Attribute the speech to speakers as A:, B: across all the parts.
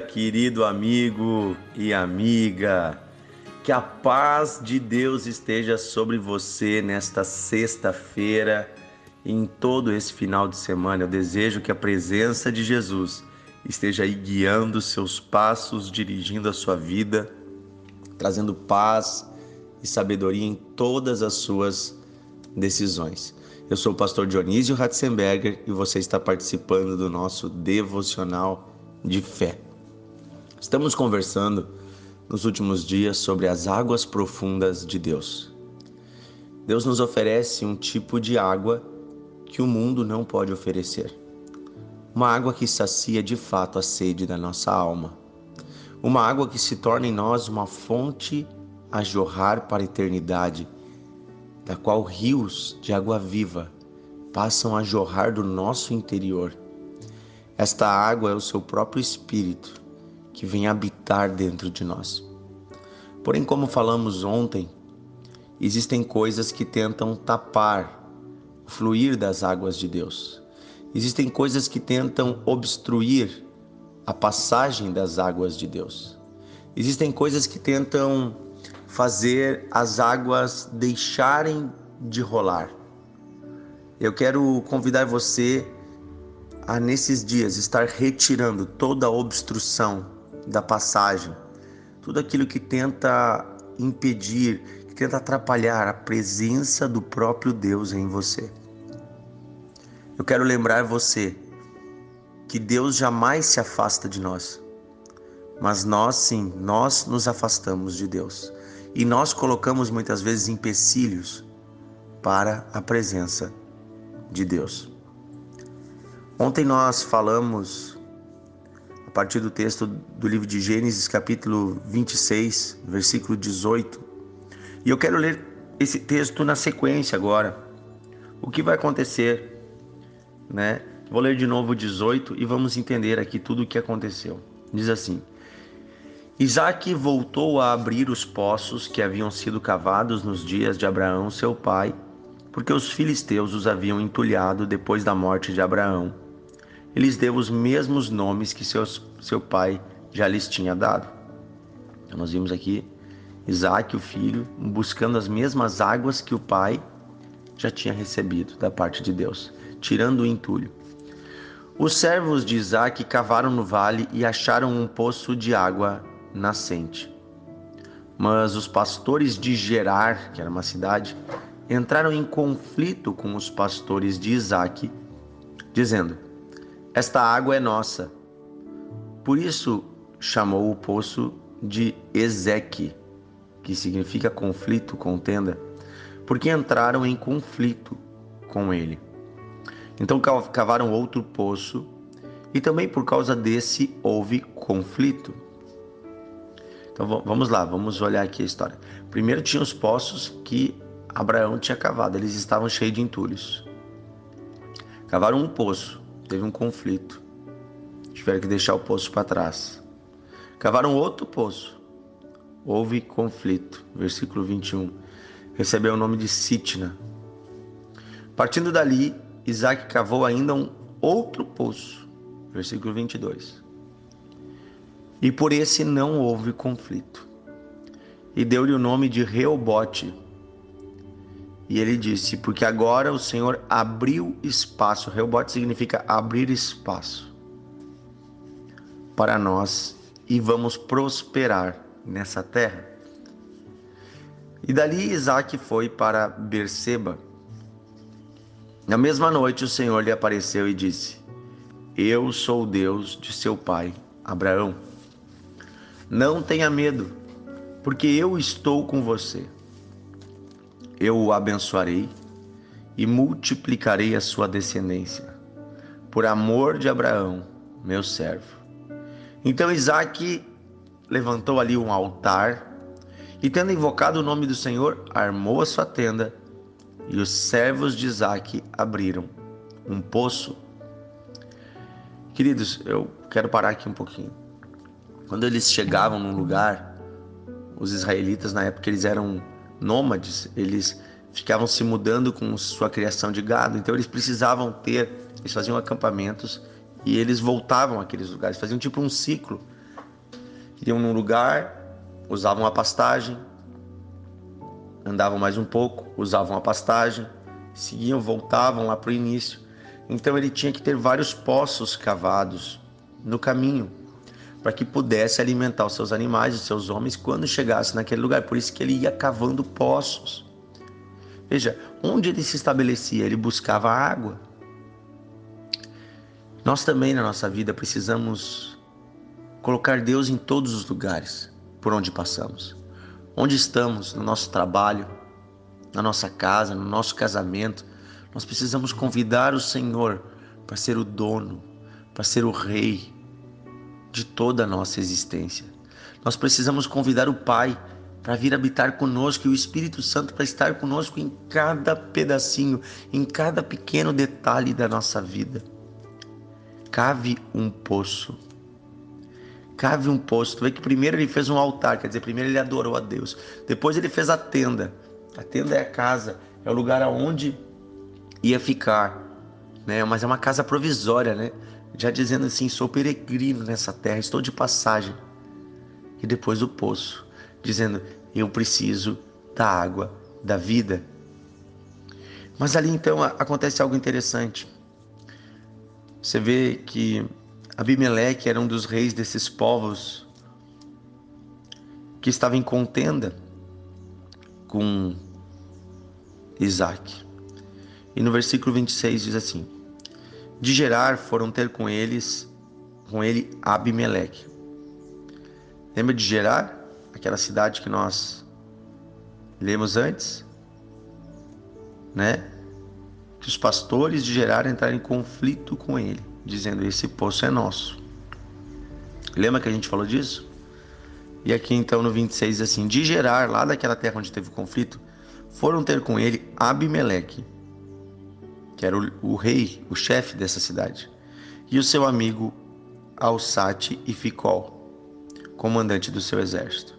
A: querido amigo e amiga. Que a paz de Deus esteja sobre você nesta sexta-feira e em todo esse final de semana. Eu desejo que a presença de Jesus esteja aí guiando seus passos, dirigindo a sua vida, trazendo paz e sabedoria em todas as suas decisões. Eu sou o pastor Dionísio Ratzenberger e você está participando do nosso devocional de fé. Estamos conversando nos últimos dias sobre as águas profundas de Deus. Deus nos oferece um tipo de água que o mundo não pode oferecer. Uma água que sacia de fato a sede da nossa alma. Uma água que se torna em nós uma fonte a jorrar para a eternidade da qual rios de água viva passam a jorrar do nosso interior. Esta água é o seu próprio Espírito que vem habitar dentro de nós. Porém, como falamos ontem, existem coisas que tentam tapar o fluir das águas de Deus. Existem coisas que tentam obstruir a passagem das águas de Deus. Existem coisas que tentam fazer as águas deixarem de rolar. Eu quero convidar você a nesses dias estar retirando toda a obstrução da passagem, tudo aquilo que tenta impedir, que tenta atrapalhar a presença do próprio Deus em você. Eu quero lembrar você que Deus jamais se afasta de nós, mas nós sim, nós nos afastamos de Deus. E nós colocamos muitas vezes empecilhos para a presença de Deus. Ontem nós falamos partir do texto do livro de Gênesis, capítulo 26, versículo 18. E eu quero ler esse texto na sequência agora. O que vai acontecer, né? Vou ler de novo o 18 e vamos entender aqui tudo o que aconteceu. Diz assim: Isaac voltou a abrir os poços que haviam sido cavados nos dias de Abraão, seu pai, porque os filisteus os haviam entulhado depois da morte de Abraão. Lhes deu os mesmos nomes que seus, seu pai já lhes tinha dado. Então, nós vimos aqui Isaac, o filho, buscando as mesmas águas que o pai já tinha recebido da parte de Deus, tirando o entulho. Os servos de Isaac cavaram no vale e acharam um poço de água nascente. Mas os pastores de Gerar, que era uma cidade, entraram em conflito com os pastores de Isaac, dizendo: Esta água é nossa. Por isso chamou o poço de Ezeque, que significa conflito, contenda, porque entraram em conflito com ele. Então cavaram outro poço, e também por causa desse houve conflito. Então vamos lá, vamos olhar aqui a história. Primeiro tinha os poços que Abraão tinha cavado, eles estavam cheios de entulhos. Cavaram um poço, teve um conflito. Tiveram que deixar o poço para trás. Cavaram outro poço. Houve conflito. Versículo 21. Recebeu o nome de Sitna. Partindo dali, Isaac cavou ainda um outro poço. Versículo 22 e por esse não houve conflito. E deu-lhe o nome de Reobote. E ele disse: Porque agora o Senhor abriu espaço. Reobote significa abrir espaço para nós e vamos prosperar nessa terra. E dali Isaac foi para Berseba. Na mesma noite o Senhor lhe apareceu e disse: Eu sou o Deus de seu pai Abraão. Não tenha medo, porque eu estou com você. Eu o abençoarei e multiplicarei a sua descendência, por amor de Abraão, meu servo. Então Isaac levantou ali um altar e, tendo invocado o nome do Senhor, armou a sua tenda e os servos de Isaac abriram um poço. Queridos, eu quero parar aqui um pouquinho. Quando eles chegavam num lugar, os israelitas na época eles eram nômades, eles ficavam se mudando com sua criação de gado, então eles precisavam ter, eles faziam acampamentos e eles voltavam àqueles lugares, faziam tipo um ciclo Iam num lugar, usavam a pastagem, andavam mais um pouco, usavam a pastagem, seguiam, voltavam lá para o início. Então ele tinha que ter vários poços cavados no caminho para que pudesse alimentar os seus animais, os seus homens quando chegasse naquele lugar. Por isso que ele ia cavando poços. Veja, onde ele se estabelecia, ele buscava água. Nós também na nossa vida precisamos colocar Deus em todos os lugares por onde passamos. Onde estamos, no nosso trabalho, na nossa casa, no nosso casamento, nós precisamos convidar o Senhor para ser o dono, para ser o rei de toda a nossa existência. Nós precisamos convidar o Pai para vir habitar conosco e o Espírito Santo para estar conosco em cada pedacinho, em cada pequeno detalhe da nossa vida. Cave um poço. Cave um poço. Tu vê que primeiro ele fez um altar, quer dizer, primeiro ele adorou a Deus. Depois ele fez a tenda. A tenda é a casa, é o lugar aonde ia ficar, né? Mas é uma casa provisória, né? Já dizendo assim, sou peregrino nessa terra, estou de passagem. E depois o poço dizendo: Eu preciso da água da vida. Mas ali então acontece algo interessante. Você vê que Abimeleque era um dos reis desses povos que estava em contenda com Isaac. E no versículo 26 diz assim: De Gerar foram ter com eles, com ele Abimeleque. Lembra de Gerar? aquela cidade que nós lemos antes, né? Que os pastores de Gerar entraram em conflito com ele, dizendo: Esse poço é nosso. Lembra que a gente falou disso? E aqui então no 26 assim: De Gerar, lá daquela terra onde teve conflito, foram ter com ele Abimeleque, que era o, o rei, o chefe dessa cidade, e o seu amigo Alsate e Ficol, comandante do seu exército.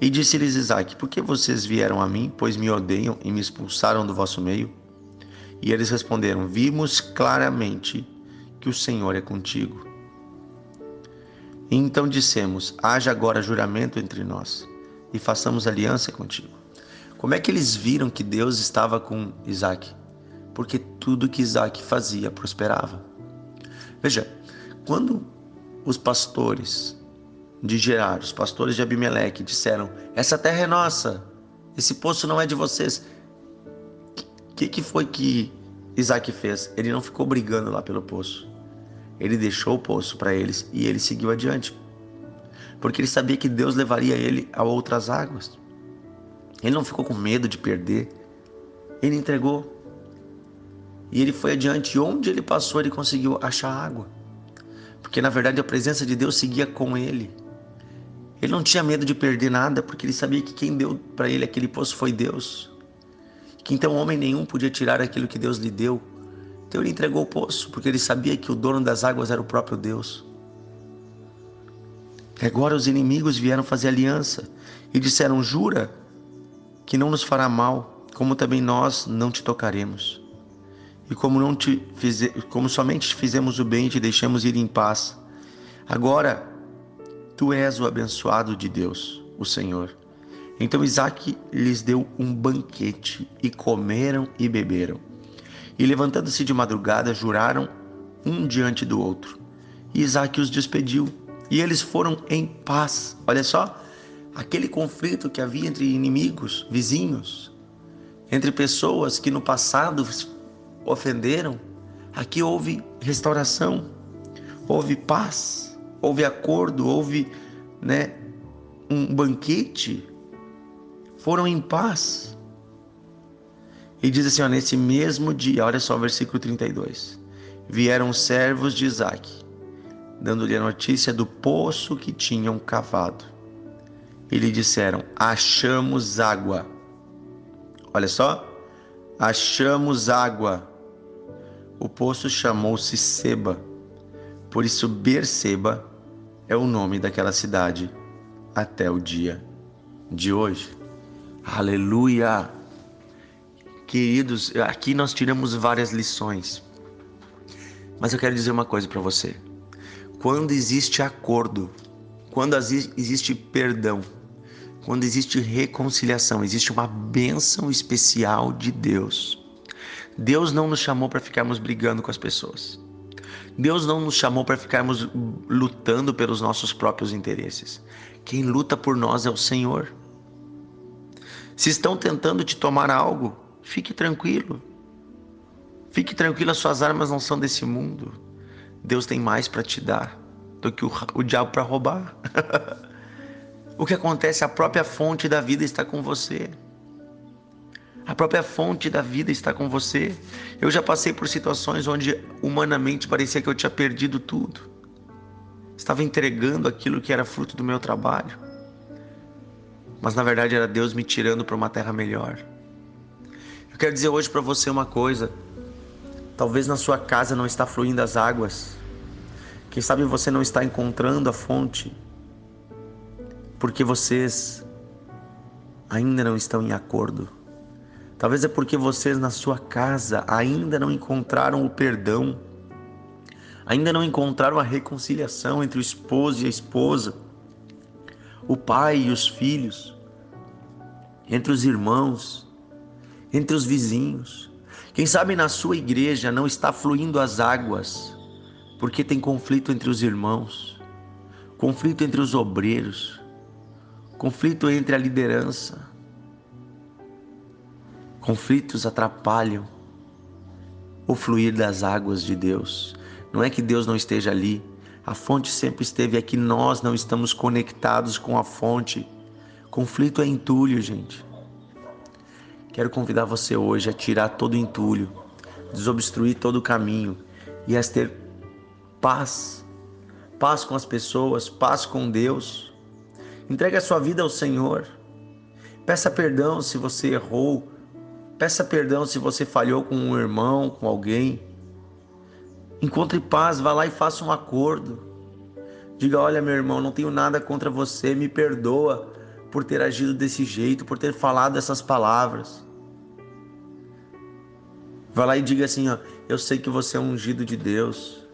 A: E disse-lhes Isaac: Por que vocês vieram a mim, pois me odeiam e me expulsaram do vosso meio? E eles responderam: Vimos claramente que o Senhor é contigo. Então dissemos: Haja agora juramento entre nós e façamos aliança contigo. Como é que eles viram que Deus estava com Isaac? Porque tudo que Isaac fazia prosperava. Veja, quando os pastores de Gerar, os pastores de Abimeleque, disseram: Essa terra é nossa, esse poço não é de vocês. O que, que foi que Isaac fez? Ele não ficou brigando lá pelo poço. Ele deixou o poço para eles e ele seguiu adiante. Porque ele sabia que Deus levaria ele a outras águas. Ele não ficou com medo de perder. Ele entregou. E ele foi adiante. Onde ele passou, ele conseguiu achar água. Porque na verdade a presença de Deus seguia com ele. Ele não tinha medo de perder nada, porque ele sabia que quem deu para ele aquele poço foi Deus. Que então homem nenhum podia tirar aquilo que Deus lhe deu. Então ele entregou o poço, porque ele sabia que o dono das águas era o próprio Deus. E agora os inimigos vieram fazer aliança e disseram: Jura que não nos fará mal, como também nós não te tocaremos. E como não te como somente te fizemos o bem e te deixamos ir em paz. Agora Tu és o abençoado de Deus, o Senhor. Então Isaac lhes deu um banquete, e comeram e beberam. E levantando-se de madrugada, juraram um diante do outro. E Isaac os despediu, e eles foram em paz. Olha só, aquele conflito que havia entre inimigos, vizinhos, entre pessoas que no passado ofenderam, aqui houve restauração, houve paz houve acordo, houve né, um banquete, foram em paz. E diz assim: ó, nesse mesmo dia, olha só o versículo 32. Vieram servos de Isaac, dando-lhe a notícia do poço que tinham cavado. E lhe disseram: Achamos água. Olha só, achamos água. O poço chamou-se Seba, por isso Berseba é o nome daquela cidade até o dia de hoje. Aleluia! Queridos, aqui nós tiramos várias lições. Mas eu quero dizer uma coisa para você. Quando existe acordo, quando existe perdão, quando existe reconciliação, existe uma bênção especial de Deus. Deus não nos chamou para ficarmos brigando com as pessoas. Deus não nos chamou para ficarmos lutando pelos nossos próprios interesses. Quem luta por nós é o Senhor. Se estão tentando te tomar algo, fique tranquilo. Fique tranquilo, as suas armas não são desse mundo. Deus tem mais para te dar do que o, o diabo para roubar. o que acontece? A própria fonte da vida está com você. A própria fonte da vida está com você. Eu já passei por situações onde humanamente parecia que eu tinha perdido tudo. Estava entregando aquilo que era fruto do meu trabalho. Mas na verdade era Deus me tirando para uma terra melhor. Eu quero dizer hoje para você uma coisa. Talvez na sua casa não está fluindo as águas. Quem sabe você não está encontrando a fonte porque vocês ainda não estão em acordo. Talvez é porque vocês na sua casa ainda não encontraram o perdão, ainda não encontraram a reconciliação entre o esposo e a esposa, o pai e os filhos, entre os irmãos, entre os vizinhos. Quem sabe na sua igreja não está fluindo as águas, porque tem conflito entre os irmãos, conflito entre os obreiros, conflito entre a liderança Conflitos atrapalham o fluir das águas de Deus. Não é que Deus não esteja ali, a fonte sempre esteve aqui, nós não estamos conectados com a fonte. Conflito é entulho, gente. Quero convidar você hoje a tirar todo o entulho, desobstruir todo o caminho e a ter paz. Paz com as pessoas, paz com Deus. Entregue a sua vida ao Senhor. Peça perdão se você errou, Peça perdão se você falhou com um irmão, com alguém. Encontre paz, vá lá e faça um acordo. Diga: Olha, meu irmão, não tenho nada contra você, me perdoa por ter agido desse jeito, por ter falado essas palavras. Vá lá e diga assim: ó, Eu sei que você é ungido de Deus.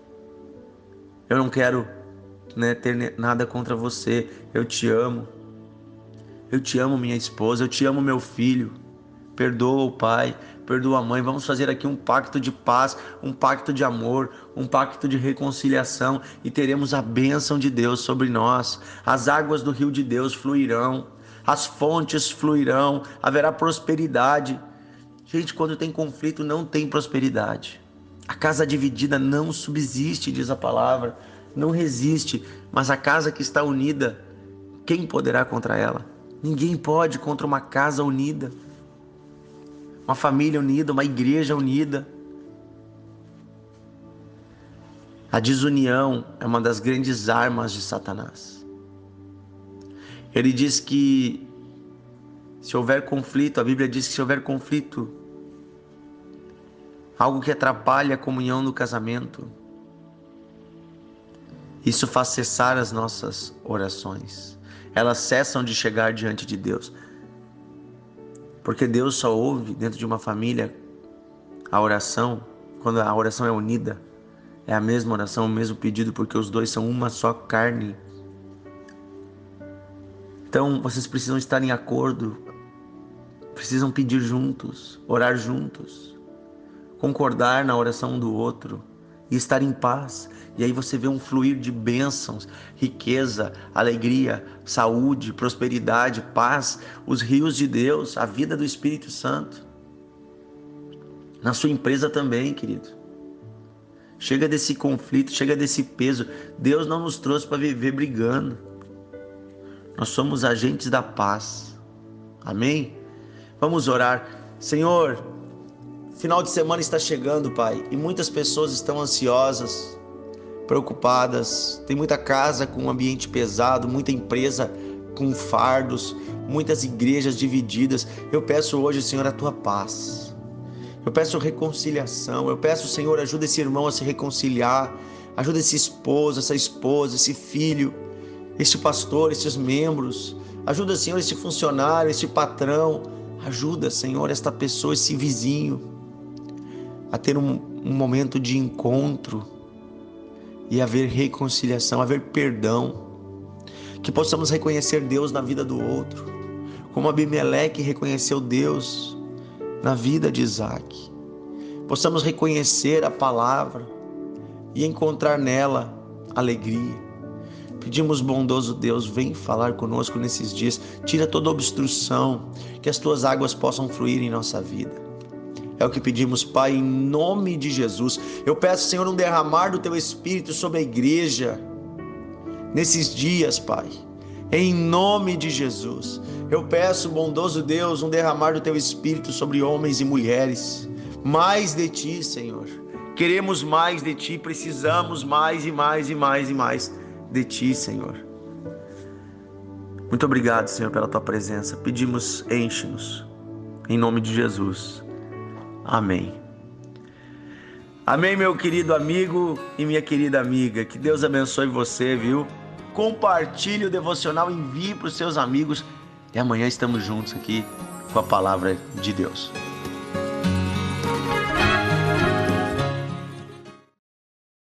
A: Eu não quero né, ter nada contra você. Eu te amo. Eu te amo, minha esposa. Eu te amo, meu filho perdoa o pai, perdoa a mãe. Vamos fazer aqui um pacto de paz, um pacto de amor, um pacto de reconciliação e teremos a bênção de Deus sobre nós. As águas do rio de Deus fluirão, as fontes fluirão, haverá prosperidade. Gente, quando tem conflito, não tem prosperidade. A casa dividida não subsiste, diz a palavra, não resiste, mas a casa que está unida, quem poderá contra ela? Ninguém pode contra uma casa unida uma família unida, uma igreja unida. A desunião é uma das grandes armas de Satanás. Ele diz que se houver conflito, a Bíblia diz que se houver conflito, algo que atrapalha a comunhão no casamento, isso faz cessar as nossas orações. Elas cessam de chegar diante de Deus. Porque Deus só ouve dentro de uma família a oração quando a oração é unida. É a mesma oração, o mesmo pedido, porque os dois são uma só carne. Então vocês precisam estar em acordo, precisam pedir juntos, orar juntos, concordar na oração do outro e estar em paz. E aí você vê um fluir de bênçãos, riqueza, alegria, saúde, prosperidade, paz, os rios de Deus, a vida do Espírito Santo. Na sua empresa também, querido. Chega desse conflito, chega desse peso. Deus não nos trouxe para viver brigando. Nós somos agentes da paz. Amém? Vamos orar. Senhor, Final de semana está chegando, Pai, e muitas pessoas estão ansiosas, preocupadas. Tem muita casa com um ambiente pesado, muita empresa com fardos, muitas igrejas divididas. Eu peço hoje, Senhor, a tua paz. Eu peço reconciliação. Eu peço, Senhor, ajuda esse irmão a se reconciliar. Ajuda esse esposo, essa esposa, esse filho, esse pastor, esses membros. Ajuda, Senhor, esse funcionário, esse patrão. Ajuda, Senhor, esta pessoa, esse vizinho a ter um, um momento de encontro e haver reconciliação, haver perdão. Que possamos reconhecer Deus na vida do outro, como Abimeleque reconheceu Deus na vida de Isaac. Possamos reconhecer a palavra e encontrar nela alegria. Pedimos, bondoso Deus, vem falar conosco nesses dias, tira toda obstrução, que as tuas águas possam fluir em nossa vida. É o que pedimos, Pai, em nome de Jesus. Eu peço, Senhor, um derramar do teu espírito sobre a igreja nesses dias, Pai. Em nome de Jesus. Eu peço, bondoso Deus, um derramar do teu espírito sobre homens e mulheres. Mais de ti, Senhor. Queremos mais de ti, precisamos mais e mais e mais e mais de ti, Senhor. Muito obrigado, Senhor, pela tua presença. Pedimos, enche-nos. Em nome de Jesus. Amém. Amém, meu querido amigo e minha querida amiga. Que Deus abençoe você, viu? Compartilhe o devocional, envie para os seus amigos. E amanhã estamos juntos aqui com a palavra de Deus.